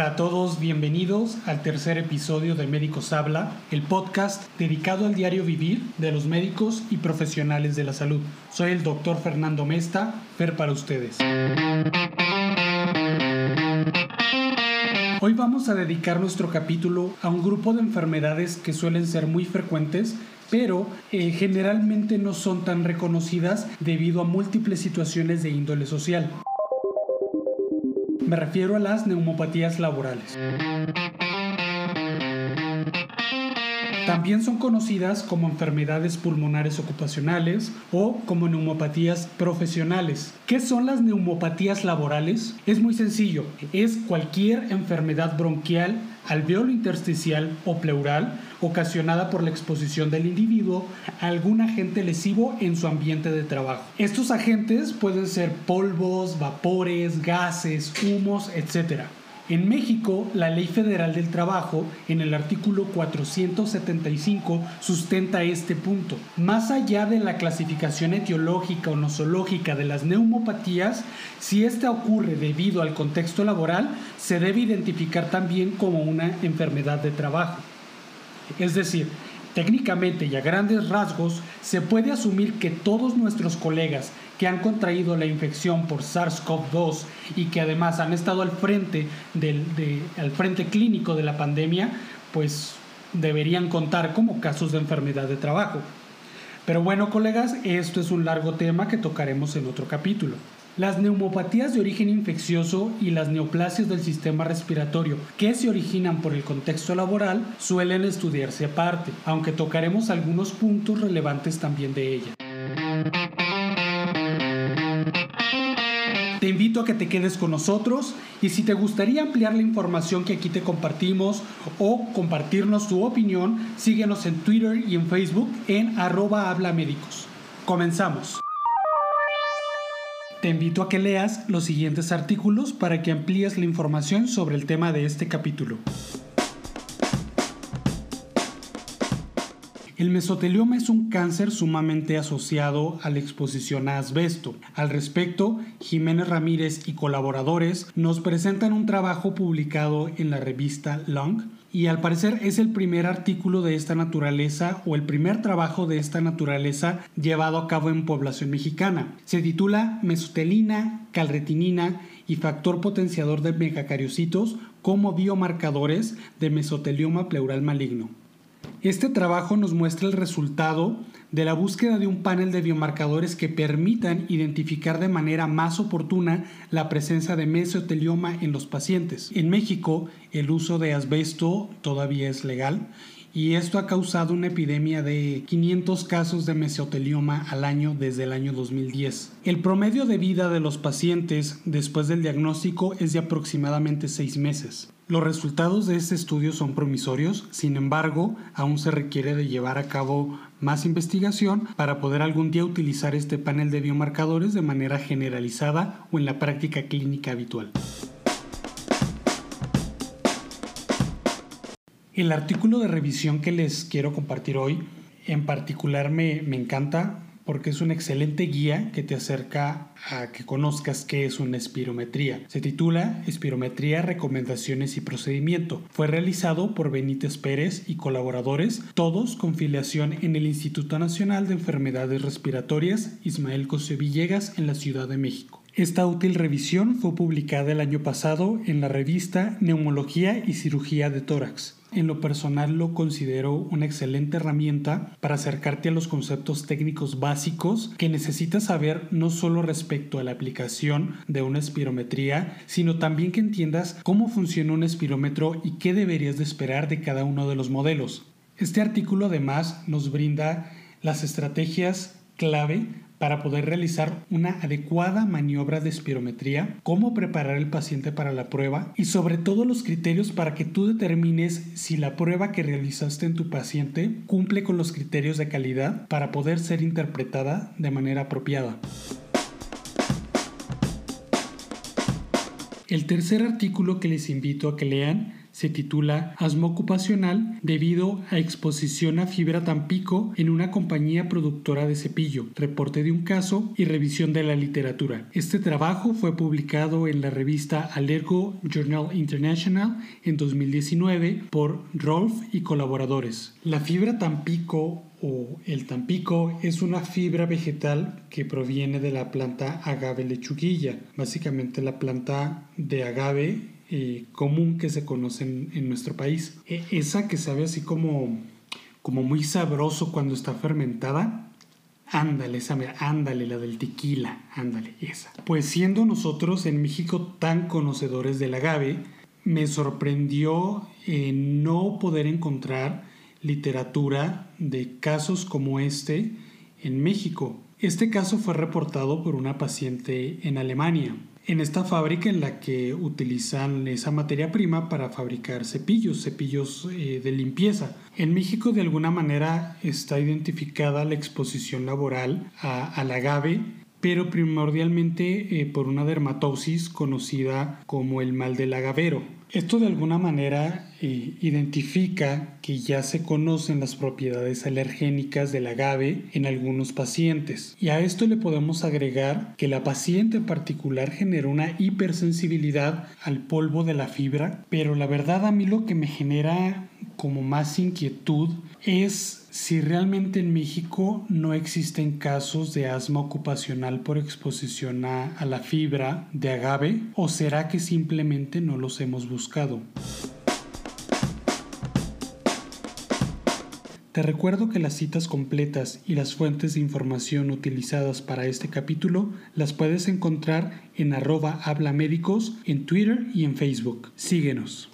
Hola a todos, bienvenidos al tercer episodio de Médicos Habla, el podcast dedicado al diario vivir de los médicos y profesionales de la salud. Soy el doctor Fernando Mesta, Fer para ustedes. Hoy vamos a dedicar nuestro capítulo a un grupo de enfermedades que suelen ser muy frecuentes pero eh, generalmente no son tan reconocidas debido a múltiples situaciones de índole social. Me refiero a las neumopatías laborales. También son conocidas como enfermedades pulmonares ocupacionales o como neumopatías profesionales. ¿Qué son las neumopatías laborales? Es muy sencillo, es cualquier enfermedad bronquial alveolo intersticial o pleural ocasionada por la exposición del individuo a algún agente lesivo en su ambiente de trabajo. Estos agentes pueden ser polvos, vapores, gases, humos, etc. En México, la Ley Federal del Trabajo, en el artículo 475, sustenta este punto. Más allá de la clasificación etiológica o nosológica de las neumopatías, si esta ocurre debido al contexto laboral, se debe identificar también como una enfermedad de trabajo. Es decir, Técnicamente y a grandes rasgos, se puede asumir que todos nuestros colegas que han contraído la infección por SARS-CoV-2 y que además han estado al frente, del, al frente clínico de la pandemia, pues deberían contar como casos de enfermedad de trabajo. Pero bueno, colegas, esto es un largo tema que tocaremos en otro capítulo. Las neumopatías de origen infeccioso y las neoplasias del sistema respiratorio que se originan por el contexto laboral suelen estudiarse aparte, aunque tocaremos algunos puntos relevantes también de ellas. Te invito a que te quedes con nosotros y si te gustaría ampliar la información que aquí te compartimos o compartirnos tu opinión, síguenos en Twitter y en Facebook en arroba habla médicos. Comenzamos. Te invito a que leas los siguientes artículos para que amplíes la información sobre el tema de este capítulo. El mesotelioma es un cáncer sumamente asociado a la exposición a asbesto. Al respecto, Jiménez Ramírez y colaboradores nos presentan un trabajo publicado en la revista Lung y al parecer es el primer artículo de esta naturaleza o el primer trabajo de esta naturaleza llevado a cabo en población mexicana. Se titula Mesotelina, calretinina y factor potenciador de megacariocitos como biomarcadores de mesotelioma pleural maligno. Este trabajo nos muestra el resultado de la búsqueda de un panel de biomarcadores que permitan identificar de manera más oportuna la presencia de mesotelioma en los pacientes. En México, el uso de asbesto todavía es legal y esto ha causado una epidemia de 500 casos de mesotelioma al año desde el año 2010. El promedio de vida de los pacientes después del diagnóstico es de aproximadamente 6 meses. Los resultados de este estudio son promisorios, sin embargo, aún se requiere de llevar a cabo más investigación para poder algún día utilizar este panel de biomarcadores de manera generalizada o en la práctica clínica habitual. El artículo de revisión que les quiero compartir hoy en particular me, me encanta porque es una excelente guía que te acerca a que conozcas qué es una espirometría. Se titula Espirometría, Recomendaciones y Procedimiento. Fue realizado por Benítez Pérez y colaboradores, todos con filiación en el Instituto Nacional de Enfermedades Respiratorias Ismael Cosio Villegas en la Ciudad de México. Esta útil revisión fue publicada el año pasado en la revista Neumología y Cirugía de Tórax. En lo personal lo considero una excelente herramienta para acercarte a los conceptos técnicos básicos que necesitas saber no solo respecto a la aplicación de una espirometría, sino también que entiendas cómo funciona un espirómetro y qué deberías de esperar de cada uno de los modelos. Este artículo además nos brinda las estrategias clave para poder realizar una adecuada maniobra de espirometría, cómo preparar el paciente para la prueba y sobre todo los criterios para que tú determines si la prueba que realizaste en tu paciente cumple con los criterios de calidad para poder ser interpretada de manera apropiada. El tercer artículo que les invito a que lean Se titula Asma ocupacional debido a exposición a fibra Tampico en una compañía productora de cepillo, reporte de un caso y revisión de la literatura. Este trabajo fue publicado en la revista Allergo Journal International en 2019 por Rolf y colaboradores. La fibra Tampico o el tampico es una fibra vegetal que proviene de la planta agave lechuguilla, básicamente la planta de agave eh, común que se conoce en, nuestro país. E, esa que sabe así como, como muy sabroso cuando está fermentada. Ándale, esa, ándale, la del tequila, ándale, esa. Pues siendo nosotros en México tan conocedores del agave, me sorprendió eh, no poder encontrar literatura de casos como este en México. Este caso fue reportado por una paciente en Alemania, en esta fábrica en la que utilizan esa materia prima para fabricar cepillos, cepillos eh, de limpieza. En México de alguna manera está identificada la exposición laboral al agave pero primordialmente eh, por una dermatosis conocida como el mal del agavero. Esto de alguna manera eh, identifica que ya se conocen las propiedades alergénicas del agave en algunos pacientes. Y a esto le podemos agregar que la paciente en particular genera una hipersensibilidad al polvo de la fibra, pero la verdad a mí lo que me genera como más inquietud es si realmente en México no existen casos de asma ocupacional por exposición a, la fibra de agave o será que simplemente no los hemos buscado. Te recuerdo que las citas completas y las fuentes de información utilizadas para este capítulo las puedes encontrar en arroba hablamédicos en Twitter y en Facebook. Síguenos.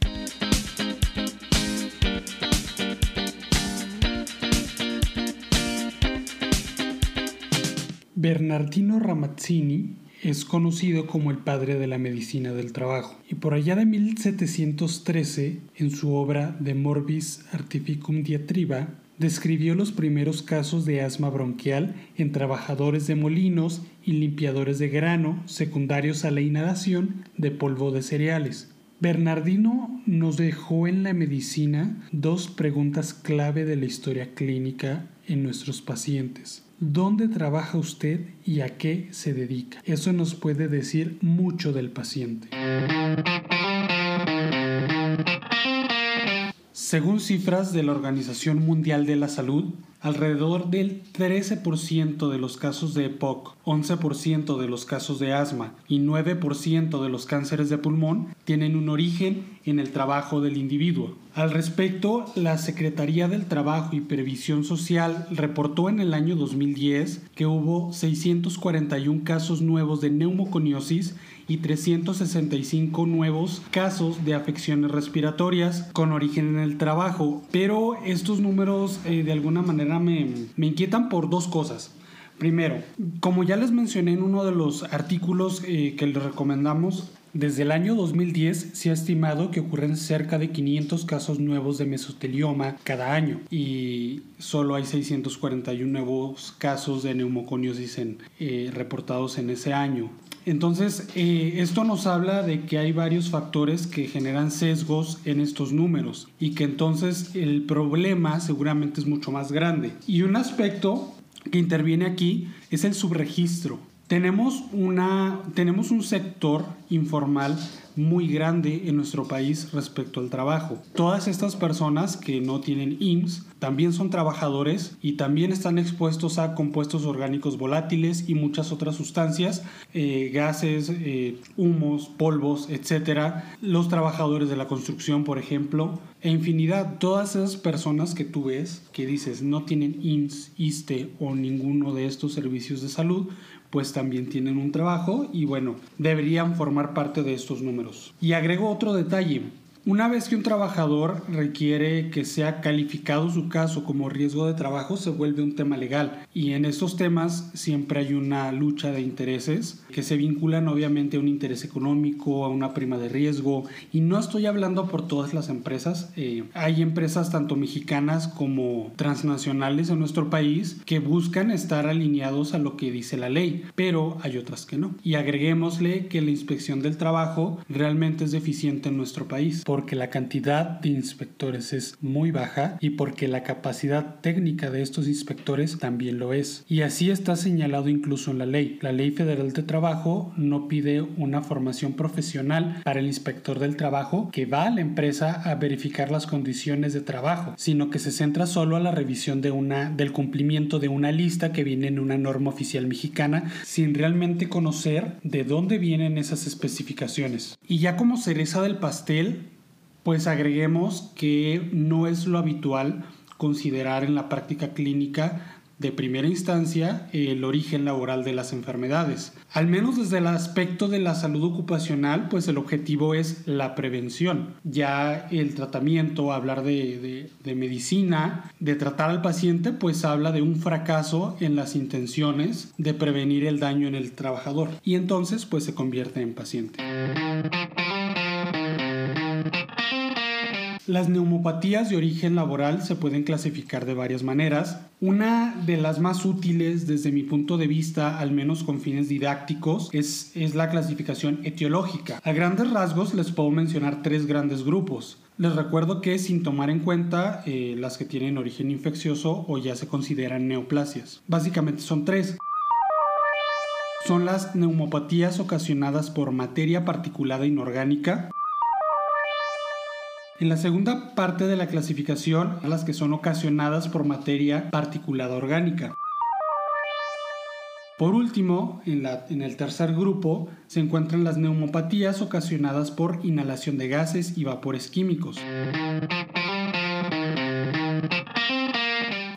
Bernardino Ramazzini es conocido como el padre de la medicina del trabajo y por allá de 1713 en su obra De Morbis Artificum Diatriba describió los primeros casos de asma bronquial en trabajadores de molinos y limpiadores de grano secundarios a la inhalación de polvo de cereales. Bernardino nos dejó en la medicina dos preguntas clave de la historia clínica en nuestros pacientes dónde trabaja usted y a qué se dedica. Eso nos puede decir mucho del paciente. Según cifras de la Organización Mundial de la Salud, alrededor del 13% de los casos de EPOC, 11% de los casos de asma y 9% de los cánceres de pulmón tienen un origen en el trabajo del individuo. Al respecto, la Secretaría del Trabajo y Previsión Social reportó en el año 2010 que hubo 641 casos nuevos de neumoconiosis y 365 nuevos casos de afecciones respiratorias con origen en el trabajo. Pero estos números eh, de alguna manera me, me inquietan por dos cosas. Primero, como ya les mencioné en uno de los artículos eh, que les recomendamos, desde el año 2010 se ha estimado que ocurren cerca de 500 casos nuevos de mesotelioma cada año y solo hay 641 nuevos casos de neumoconiosis eh, reportados en ese año. Entonces, eh, esto nos habla de que hay varios factores que generan sesgos en estos números y que entonces el problema seguramente es mucho más grande. Y un aspecto que interviene aquí es el subregistro. Tenemos, una, tenemos un sector informal muy grande en nuestro país respecto al trabajo. Todas estas personas que no tienen IMSS también son trabajadores y también están expuestos a compuestos orgánicos volátiles y muchas otras sustancias, eh, gases, eh, humos, polvos, etc. Los trabajadores de la construcción, por ejemplo, e infinidad. Todas esas personas que tú ves que dices no tienen IMSS, ISTE o ninguno de estos servicios de salud, pues también tienen un trabajo y bueno, deberían formar parte de estos números. Y agrego otro detalle. Una vez que un trabajador requiere que sea calificado su caso como riesgo de trabajo, se vuelve un tema legal. Y en estos temas siempre hay una lucha de intereses que se vinculan obviamente a un interés económico, a una prima de riesgo. Y no estoy hablando por todas las empresas. Eh, hay empresas tanto mexicanas como transnacionales en nuestro país que buscan estar alineados a lo que dice la ley, pero hay otras que no. Y agreguémosle que la inspección del trabajo realmente es deficiente en nuestro país porque la cantidad de inspectores es muy baja y porque la capacidad técnica de estos inspectores también lo es. Y así está señalado incluso en la ley. La Ley Federal de Trabajo no pide una formación profesional para el inspector del trabajo que va a la empresa a verificar las condiciones de trabajo, sino que se centra solo a la revisión de una, del cumplimiento de una lista que viene en una norma oficial mexicana sin realmente conocer de dónde vienen esas especificaciones. Y ya como cereza del pastel, pues agreguemos que no es lo habitual considerar en la práctica clínica de primera instancia el origen laboral de las enfermedades. Al menos desde el aspecto de la salud ocupacional, pues el objetivo es la prevención. Ya el tratamiento, hablar de, de, medicina, de tratar al paciente, pues habla de un fracaso en las intenciones de prevenir el daño en el trabajador y entonces pues se convierte en paciente. Las neumopatías de origen laboral se pueden clasificar de varias maneras. Una de las más útiles desde mi punto de vista, al menos con fines didácticos, es, la clasificación etiológica. A grandes rasgos les puedo mencionar tres grandes grupos. Les recuerdo que sin tomar en cuenta eh, las que tienen origen infeccioso o ya se consideran neoplasias. Básicamente son tres son las neumopatías ocasionadas por materia particulada inorgánica, en la segunda parte de la clasificación, las que son ocasionadas por materia particulada orgánica. Por último, en, en, el tercer grupo se encuentran las neumopatías ocasionadas por inhalación de gases y vapores químicos.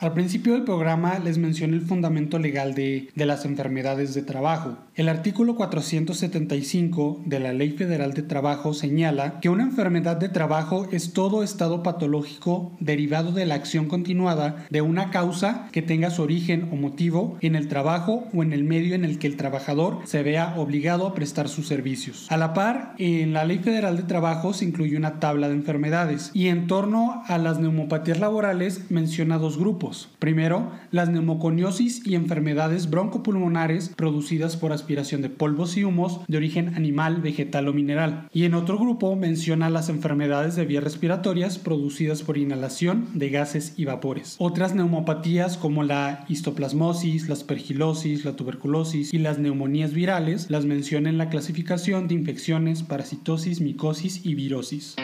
Al principio del programa les mencioné el fundamento legal de, de, las enfermedades de trabajo. El artículo 475 de la Ley Federal de Trabajo señala que una enfermedad de trabajo es todo estado patológico derivado de la acción continuada de una causa que tenga su origen o motivo en el trabajo o en el medio en el que el trabajador se vea obligado a prestar sus servicios. A la par, en la Ley Federal de Trabajo se incluye una tabla de enfermedades y en torno a las neumopatías laborales menciona dos grupos Primero, las neumoconiosis y enfermedades broncopulmonares producidas por aspiración de polvos y humos de origen animal, vegetal o mineral. Y en otro grupo menciona las enfermedades de vías respiratorias producidas por inhalación de gases y vapores. Otras neumopatías como la histoplasmosis, la aspergilosis, la tuberculosis y las neumonías virales las menciona en la clasificación de infecciones, parasitosis, micosis y virosis.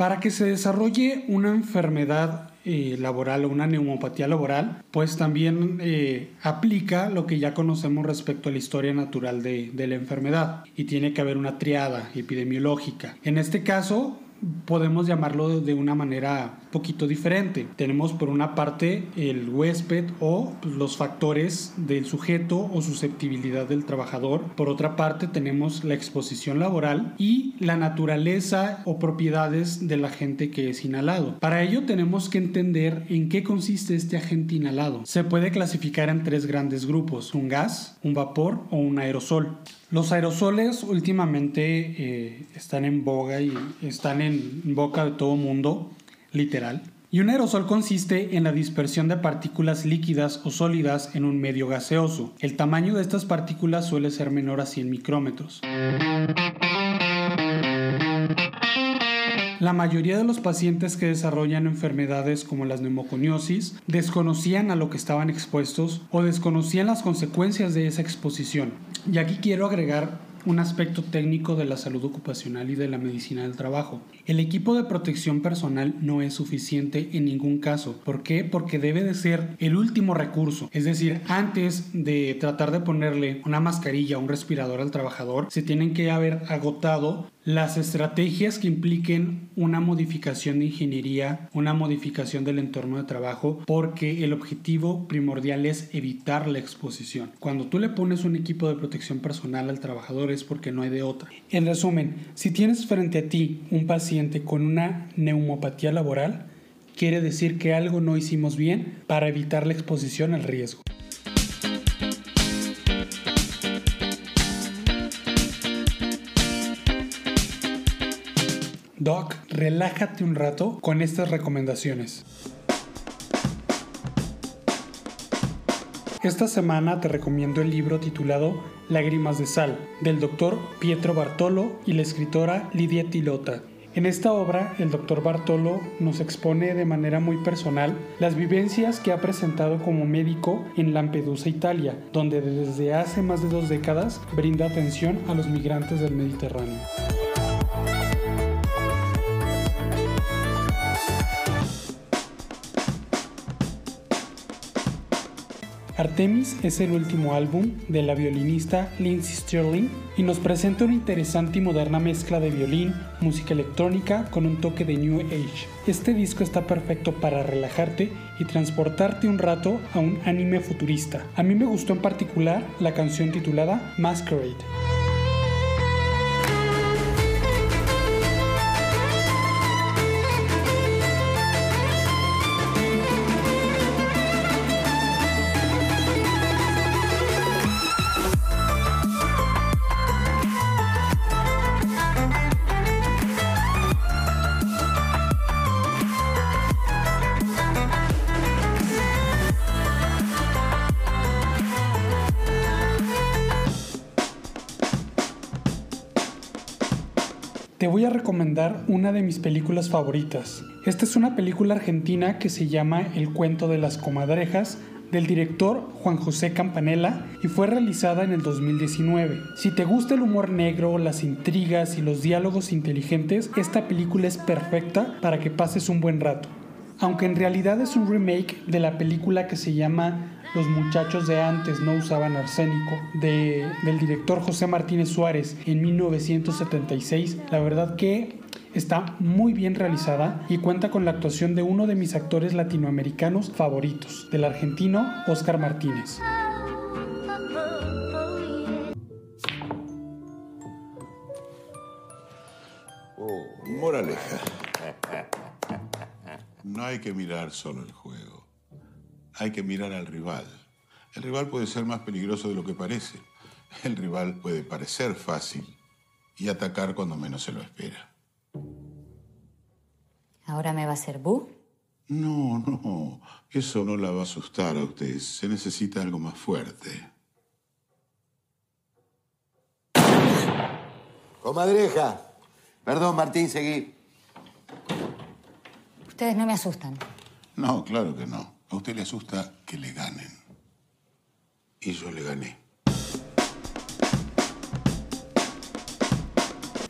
Para que se desarrolle una enfermedad eh, laboral o una neumopatía laboral, pues también eh, aplica lo que ya conocemos respecto a la historia natural de, de la enfermedad y tiene que haber una triada epidemiológica. En este caso, podemos llamarlo de una manera poquito diferente. Tenemos por una parte el huésped o pues, los factores del sujeto o susceptibilidad del trabajador. Por otra parte tenemos la exposición laboral y la naturaleza o propiedades del agente que es inhalado. Para ello tenemos que entender en qué consiste este agente inhalado. Se puede clasificar en tres grandes grupos, un gas, un vapor o un aerosol. Los aerosoles últimamente eh, están en boga y están en boca de todo mundo, literal. Y un aerosol consiste en la dispersión de partículas líquidas o sólidas en un medio gaseoso. El tamaño de estas partículas suele ser menor a 100 micrómetros. La mayoría de los pacientes que desarrollan enfermedades como las neumoconiosis desconocían a lo que estaban expuestos o desconocían las consecuencias de esa exposición. Y aquí quiero agregar un aspecto técnico de la salud ocupacional y de la medicina del trabajo. El equipo de protección personal no es suficiente en ningún caso. ¿Por qué? Porque debe de ser el último recurso. Es decir, antes de tratar de ponerle una mascarilla o un respirador al trabajador, se tienen que haber agotado las estrategias que impliquen una modificación de ingeniería, una modificación del entorno de trabajo, porque el objetivo primordial es evitar la exposición. Cuando tú le pones un equipo de protección personal al trabajador es porque no hay de otra. En resumen, si tienes frente a ti un paciente con una neumopatía laboral, quiere decir que algo no hicimos bien para evitar la exposición al riesgo. Doc, relájate un rato con estas recomendaciones. Esta semana te recomiendo el libro titulado Lágrimas de Sal, del doctor Pietro Bartolo y la escritora Lidia Tilota. En esta obra, el doctor Bartolo nos expone de manera muy personal las vivencias que ha presentado como médico en Lampedusa, Italia, donde desde hace más de dos décadas brinda atención a los migrantes del Mediterráneo. Artemis es el último álbum de la violinista Lindsay Sterling y nos presenta una interesante y moderna mezcla de violín, música electrónica con un toque de New Age. Este disco está perfecto para relajarte y transportarte un rato a un anime futurista. A mí me gustó en particular la canción titulada Masquerade. Te voy a recomendar una de mis películas favoritas. Esta es una película argentina que se llama El cuento de las comadrejas del director Juan José Campanella y fue realizada en el 2019. Si te gusta el humor negro, las intrigas y los diálogos inteligentes, esta película es perfecta para que pases un buen rato. Aunque en realidad es un remake de la película que se llama los muchachos de antes no usaban arsénico, del director José Martínez Suárez en 1976. La verdad que está muy bien realizada y cuenta con la actuación de uno de mis actores latinoamericanos favoritos, del argentino Oscar Martínez. Oh, moraleja. No hay que mirar solo el juego hay que mirar al rival. El rival puede ser más peligroso de lo que parece. El rival puede parecer fácil y atacar cuando menos se lo espera. ¿Ahora me va a hacer bu? No, no. Eso no la va a asustar a usted. Se necesita algo más fuerte. Comadreja. Perdón, Martín, seguí. Ustedes no me asustan. No, claro que no. A usted le asusta que le ganen. Y yo le gané.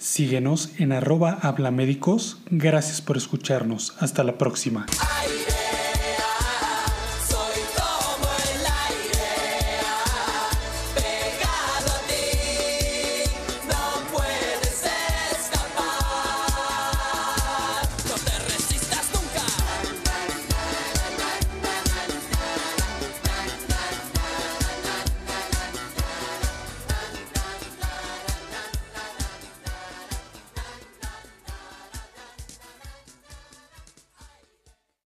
Síguenos en arroba hablamédicos. Gracias por escucharnos. Hasta la próxima.